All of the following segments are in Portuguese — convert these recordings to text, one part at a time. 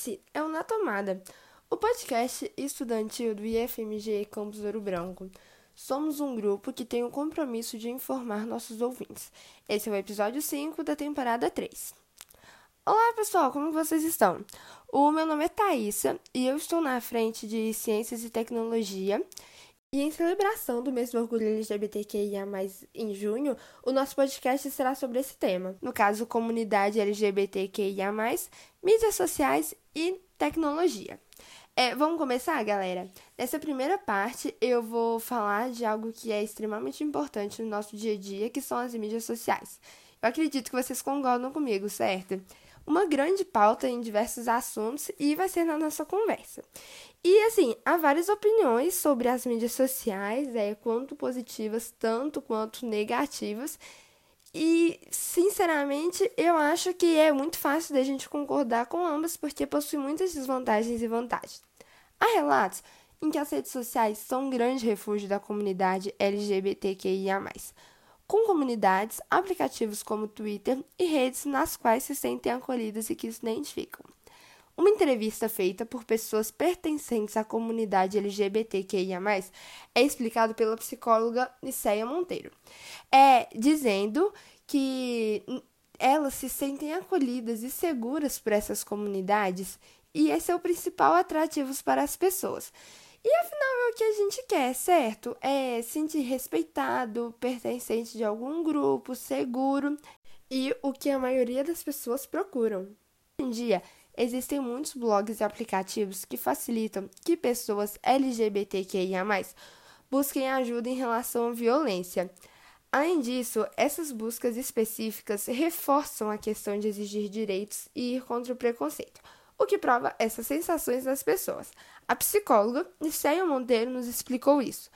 Esse é o Na Tomada, o podcast estudantil do IFMG Campus Ouro Branco. Somos um grupo que tem o compromisso de informar nossos ouvintes. Esse é o episódio 5 da temporada 3. Olá, pessoal, como vocês estão? O meu nome é Thaisa e eu estou na frente de Ciências e Tecnologia e em celebração do mês do orgulho LGBTQIA+, em junho, o nosso podcast será sobre esse tema. No caso, comunidade LGBTQIA+, mídias sociais e tecnologia. É, vamos começar, galera? Nessa primeira parte, eu vou falar de algo que é extremamente importante no nosso dia a dia, que são as mídias sociais. Eu acredito que vocês concordam comigo, certo? Uma grande pauta em diversos assuntos e vai ser na nossa conversa. E assim, há várias opiniões sobre as mídias sociais, é, quanto positivas, tanto quanto negativas. E, sinceramente, eu acho que é muito fácil da gente concordar com ambas, porque possui muitas desvantagens e vantagens. Há relatos em que as redes sociais são um grande refúgio da comunidade LGBTQIA, com comunidades, aplicativos como Twitter e redes nas quais se sentem acolhidas e que se identificam. Uma entrevista feita por pessoas pertencentes à comunidade LGBTQIA+, é explicado pela psicóloga Niceia Monteiro, é, dizendo que elas se sentem acolhidas e seguras por essas comunidades e esse é o principal atrativo para as pessoas. E afinal é o que a gente quer, certo? É sentir respeitado, pertencente de algum grupo, seguro e o que a maioria das pessoas procuram. Hoje em dia, Existem muitos blogs e aplicativos que facilitam que pessoas LGBTQIA+, busquem ajuda em relação à violência. Além disso, essas buscas específicas reforçam a questão de exigir direitos e ir contra o preconceito, o que prova essas sensações das pessoas. A psicóloga Niceia Monteiro nos explicou isso.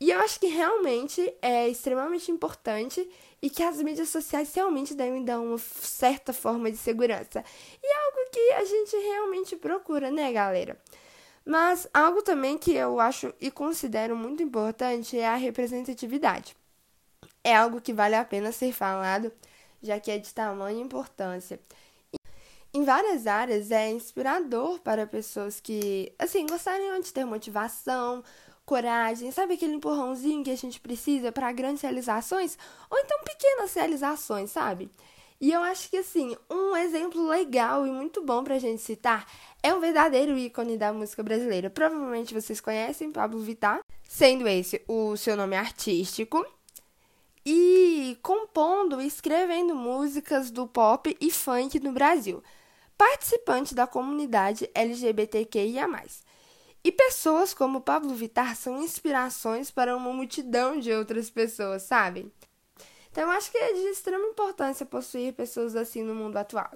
E eu acho que realmente é extremamente importante e que as mídias sociais realmente devem dar uma certa forma de segurança. E é algo que a gente realmente procura, né, galera? Mas algo também que eu acho e considero muito importante é a representatividade. É algo que vale a pena ser falado, já que é de tamanha importância. Em várias áreas é inspirador para pessoas que, assim, gostariam de ter motivação, coragem, sabe aquele empurrãozinho que a gente precisa para grandes realizações? Ou então pequenas realizações, sabe? E eu acho que, assim, um exemplo legal e muito bom pra gente citar é um verdadeiro ícone da música brasileira. Provavelmente vocês conhecem Pablo Vittar, sendo esse o seu nome artístico. E compondo e escrevendo músicas do pop e funk no Brasil. Participante da comunidade LGBTQIA. E pessoas como Pablo Vittar são inspirações para uma multidão de outras pessoas, sabe? Então acho que é de extrema importância possuir pessoas assim no mundo atual.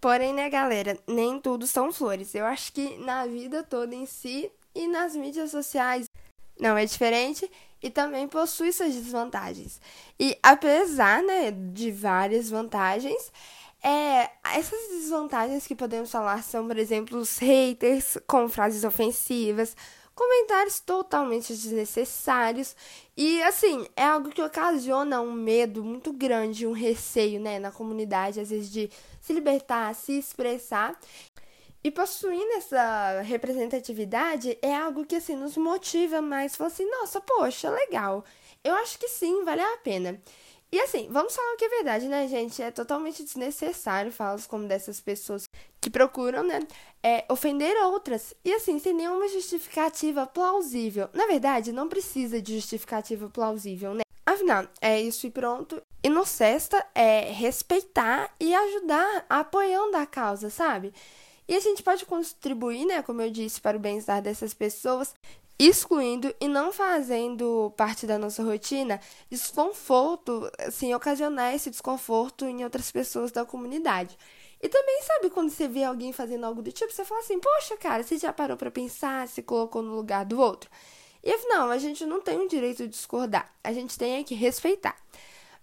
Porém, né, galera, nem tudo são flores. Eu acho que na vida toda em si e nas mídias sociais não é diferente e também possui suas desvantagens. E apesar, né, de várias vantagens, é, essas desvantagens que podemos falar são, por exemplo, os haters com frases ofensivas, comentários totalmente desnecessários e assim é algo que ocasiona um medo muito grande, um receio, né, na comunidade às vezes de se libertar, se expressar. E possuindo essa representatividade é algo que assim nos motiva mais, fala assim, nossa, poxa, legal. Eu acho que sim, vale a pena. E assim, vamos falar o que é verdade, né, gente? É totalmente desnecessário falar como dessas pessoas que procuram, né, é, ofender outras. E assim, sem nenhuma justificativa plausível. Na verdade, não precisa de justificativa plausível, né? Afinal, é isso e pronto. E no sexta é respeitar e ajudar apoiando a causa, sabe? E a gente pode contribuir, né, como eu disse, para o bem-estar dessas pessoas excluindo e não fazendo parte da nossa rotina desconforto, assim, ocasionar esse desconforto em outras pessoas da comunidade. E também, sabe, quando você vê alguém fazendo algo do tipo, você fala assim, poxa, cara, você já parou para pensar, se colocou no lugar do outro? E afinal, a gente não tem o direito de discordar, a gente tem é que respeitar.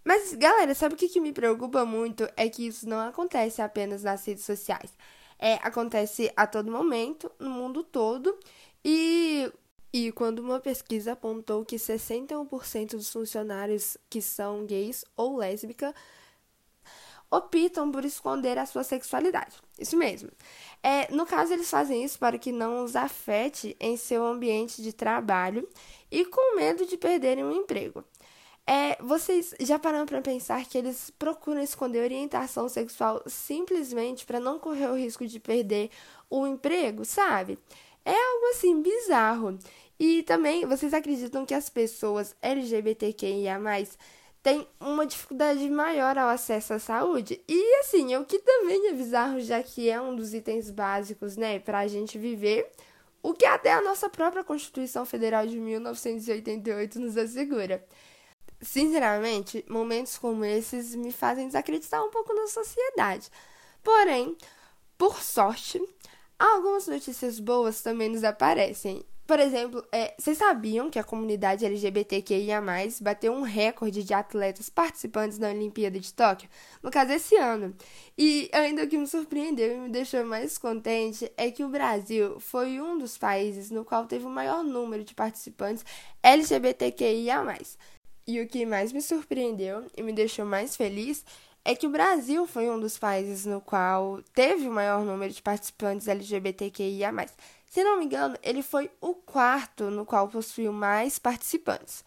Mas, galera, sabe o que, que me preocupa muito? É que isso não acontece apenas nas redes sociais. É, acontece a todo momento, no mundo todo. E e quando uma pesquisa apontou que 61% dos funcionários que são gays ou lésbicas, optam por esconder a sua sexualidade. Isso mesmo. É, no caso, eles fazem isso para que não os afete em seu ambiente de trabalho e com medo de perderem o um emprego. É, vocês já pararam para pensar que eles procuram esconder orientação sexual simplesmente para não correr o risco de perder o emprego, sabe? É algo assim bizarro. E também, vocês acreditam que as pessoas LGBTQIA têm uma dificuldade maior ao acesso à saúde? E assim, o que também é bizarro, já que é um dos itens básicos, né, a gente viver, o que até a nossa própria Constituição Federal de 1988 nos assegura. Sinceramente, momentos como esses me fazem desacreditar um pouco na sociedade. Porém, por sorte, algumas notícias boas também nos aparecem. Por exemplo, é, vocês sabiam que a comunidade LGBTQIA+, bateu um recorde de atletas participantes na Olimpíada de Tóquio? No caso, esse ano. E ainda o que me surpreendeu e me deixou mais contente é que o Brasil foi um dos países no qual teve o maior número de participantes LGBTQIA+. E o que mais me surpreendeu e me deixou mais feliz é que o Brasil foi um dos países no qual teve o maior número de participantes LGBTQIA. Se não me engano, ele foi o quarto no qual possuiu mais participantes.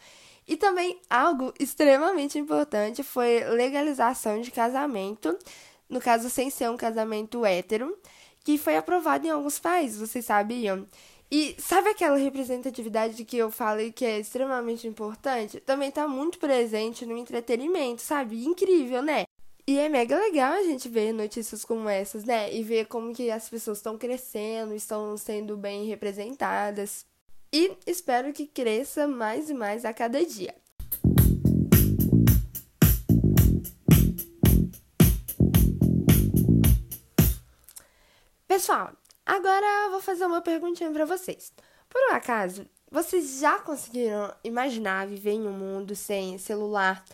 E também algo extremamente importante foi legalização de casamento, no caso sem ser um casamento hétero, que foi aprovado em alguns países, vocês sabiam? E sabe aquela representatividade que eu falei que é extremamente importante? Também tá muito presente no entretenimento, sabe? Incrível, né? E é mega legal a gente ver notícias como essas, né? E ver como que as pessoas estão crescendo, estão sendo bem representadas. E espero que cresça mais e mais a cada dia. Pessoal, Agora eu vou fazer uma perguntinha para vocês. Por um acaso, vocês já conseguiram imaginar viver em um mundo sem celular?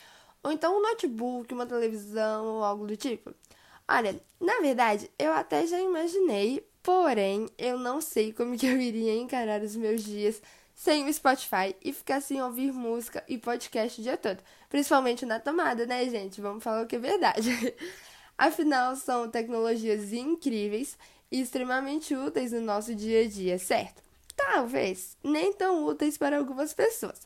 Ou então um notebook, uma televisão ou algo do tipo? Olha, na verdade, eu até já imaginei, porém, eu não sei como que eu iria encarar os meus dias sem o Spotify e ficar sem ouvir música e podcast o dia todo. Principalmente na tomada, né, gente? Vamos falar o que é verdade. Afinal, são tecnologias incríveis e extremamente úteis no nosso dia a dia, certo? Talvez nem tão úteis para algumas pessoas,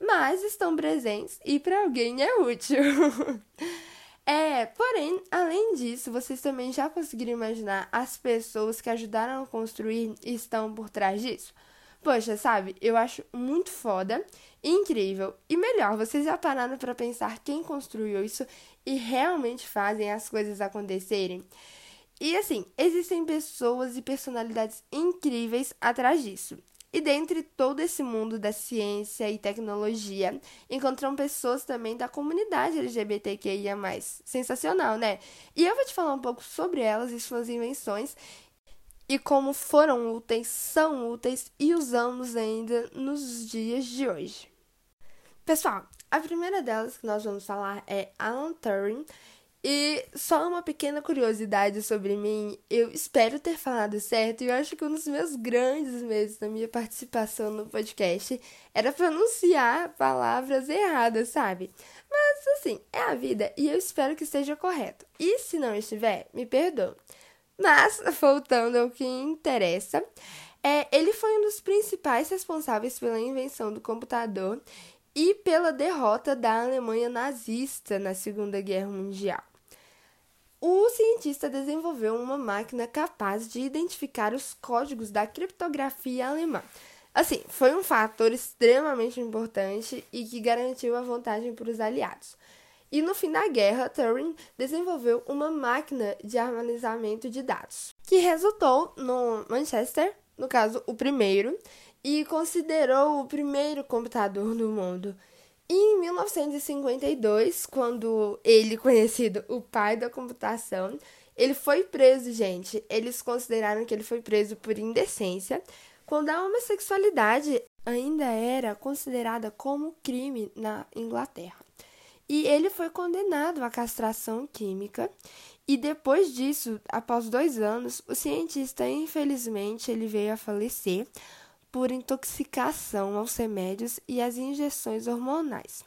mas estão presentes e para alguém é útil. é, porém, além disso, vocês também já conseguiram imaginar as pessoas que ajudaram a construir e estão por trás disso? Poxa, sabe, eu acho muito foda, incrível e melhor, vocês já pararam para pensar quem construiu isso e realmente fazem as coisas acontecerem? E assim, existem pessoas e personalidades incríveis atrás disso. E dentre todo esse mundo da ciência e tecnologia, encontram pessoas também da comunidade LGBTQIA. Sensacional, né? E eu vou te falar um pouco sobre elas e suas invenções e como foram úteis, são úteis e usamos ainda nos dias de hoje. Pessoal, a primeira delas que nós vamos falar é Alan Turing. E só uma pequena curiosidade sobre mim, eu espero ter falado certo e eu acho que um dos meus grandes medos da minha participação no podcast era pronunciar palavras erradas, sabe? Mas assim, é a vida e eu espero que esteja correto. E se não estiver, me perdoe. Mas, voltando ao que interessa, é, ele foi um dos principais responsáveis pela invenção do computador e pela derrota da Alemanha nazista na Segunda Guerra Mundial o cientista desenvolveu uma máquina capaz de identificar os códigos da criptografia alemã. Assim, foi um fator extremamente importante e que garantiu a vantagem para os aliados. E no fim da guerra, Turing desenvolveu uma máquina de armazenamento de dados, que resultou no Manchester, no caso, o primeiro, e considerou o primeiro computador do mundo. Em 1952, quando ele, conhecido o pai da computação, ele foi preso, gente. Eles consideraram que ele foi preso por indecência, quando a homossexualidade ainda era considerada como crime na Inglaterra. E ele foi condenado à castração química. E depois disso, após dois anos, o cientista, infelizmente, ele veio a falecer por intoxicação aos remédios e às injeções hormonais.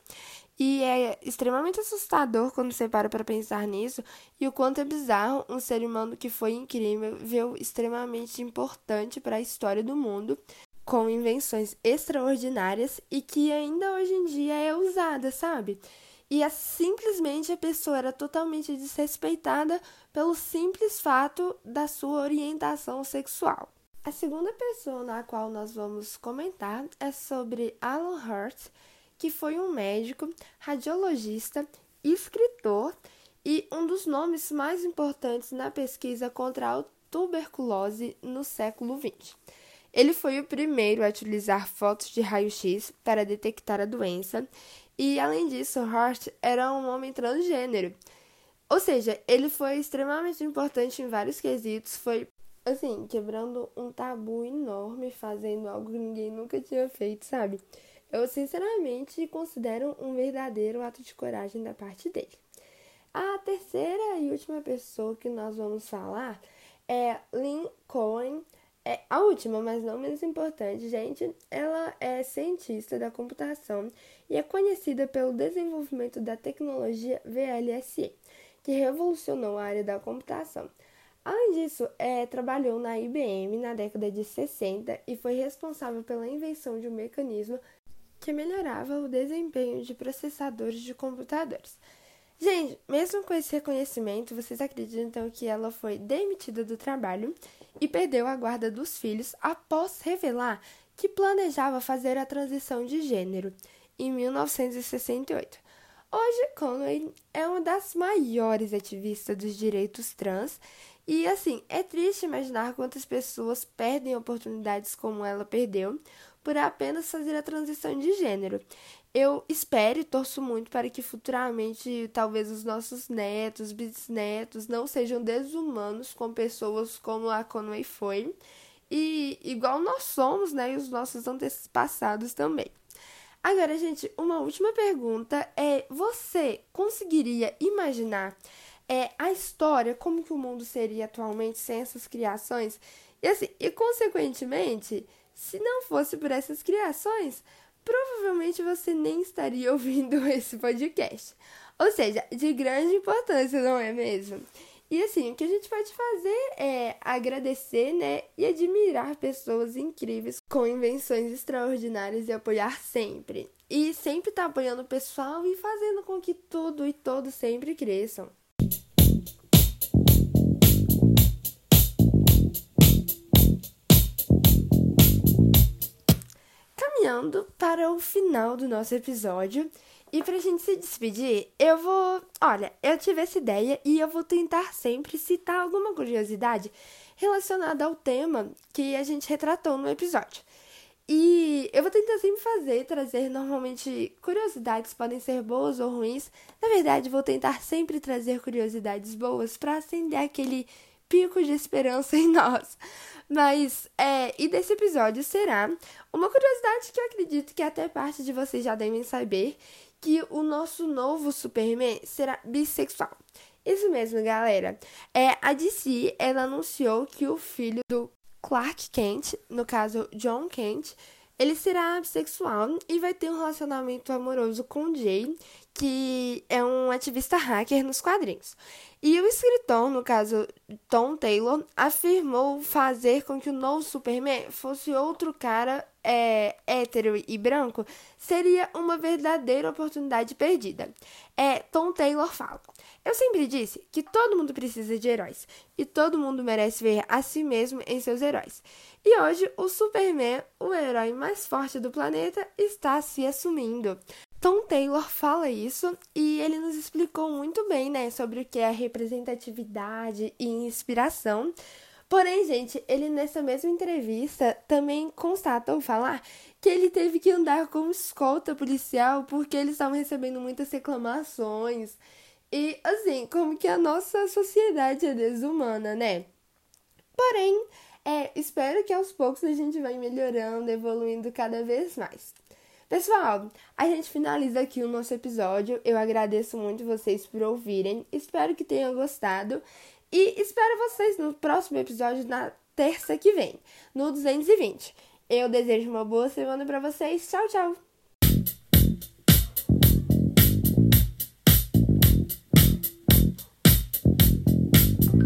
E é extremamente assustador quando você para para pensar nisso e o quanto é bizarro um ser humano que foi incrível, extremamente importante para a história do mundo, com invenções extraordinárias e que ainda hoje em dia é usada, sabe? E é simplesmente a pessoa era totalmente desrespeitada pelo simples fato da sua orientação sexual. A segunda pessoa na qual nós vamos comentar é sobre Alan Hurt, que foi um médico, radiologista, escritor e um dos nomes mais importantes na pesquisa contra a tuberculose no século XX. Ele foi o primeiro a utilizar fotos de raio-x para detectar a doença, e além disso, Hart era um homem transgênero. Ou seja, ele foi extremamente importante em vários quesitos, foi assim, quebrando um tabu enorme, fazendo algo que ninguém nunca tinha feito, sabe? Eu sinceramente considero um verdadeiro ato de coragem da parte dele. A terceira e última pessoa que nós vamos falar é Lynn Cohen. É a última, mas não menos importante, gente. Ela é cientista da computação e é conhecida pelo desenvolvimento da tecnologia VLSE, que revolucionou a área da computação. Além disso, é, trabalhou na IBM na década de 60 e foi responsável pela invenção de um mecanismo que melhorava o desempenho de processadores de computadores. Gente, mesmo com esse reconhecimento, vocês acreditam que ela foi demitida do trabalho e perdeu a guarda dos filhos após revelar que planejava fazer a transição de gênero em 1968. Hoje, Conway é uma das maiores ativistas dos direitos trans e, assim, é triste imaginar quantas pessoas perdem oportunidades como ela perdeu por apenas fazer a transição de gênero. Eu espero e torço muito para que futuramente talvez os nossos netos, bisnetos não sejam desumanos com pessoas como a Conway foi e igual nós somos, né, e os nossos antepassados também. Agora, gente, uma última pergunta é: você conseguiria imaginar é, a história, como que o mundo seria atualmente sem essas criações? E assim, e consequentemente, se não fosse por essas criações, provavelmente você nem estaria ouvindo esse podcast. Ou seja, de grande importância, não é mesmo? E assim, o que a gente pode fazer é agradecer, né, e admirar pessoas incríveis com invenções extraordinárias e apoiar sempre. E sempre estar tá apoiando o pessoal e fazendo com que tudo e todos sempre cresçam. Caminhando para o final do nosso episódio. E pra gente se despedir, eu vou. Olha, eu tive essa ideia e eu vou tentar sempre citar alguma curiosidade relacionada ao tema que a gente retratou no episódio. E eu vou tentar sempre fazer, trazer normalmente curiosidades, podem ser boas ou ruins. Na verdade, vou tentar sempre trazer curiosidades boas para acender aquele pico de esperança em nós. Mas, é, e desse episódio será uma curiosidade que eu acredito que até parte de vocês já devem saber, que o nosso novo Superman será bissexual. Isso mesmo, galera. É, a DC, ela anunciou que o filho do Clark Kent, no caso John Kent, ele será bissexual e vai ter um relacionamento amoroso com Jay, que é um ativista hacker nos quadrinhos. E o escritor, no caso Tom Taylor, afirmou fazer com que o novo Superman fosse outro cara é, hétero e branco seria uma verdadeira oportunidade perdida. É, Tom Taylor fala. Eu sempre disse que todo mundo precisa de heróis e todo mundo merece ver a si mesmo em seus heróis. E hoje o Superman, o herói mais forte do planeta, está se assumindo. Tom Taylor fala isso e ele nos explicou muito bem, né, sobre o que é representatividade e inspiração. Porém, gente, ele nessa mesma entrevista também constatou falar que ele teve que andar como escolta policial porque eles estavam recebendo muitas reclamações. E assim, como que a nossa sociedade é desumana, né? Porém, é, espero que aos poucos a gente vai melhorando, evoluindo cada vez mais. Pessoal, a gente finaliza aqui o nosso episódio. Eu agradeço muito vocês por ouvirem. Espero que tenham gostado. E espero vocês no próximo episódio na terça que vem, no 220. Eu desejo uma boa semana para vocês. Tchau, tchau!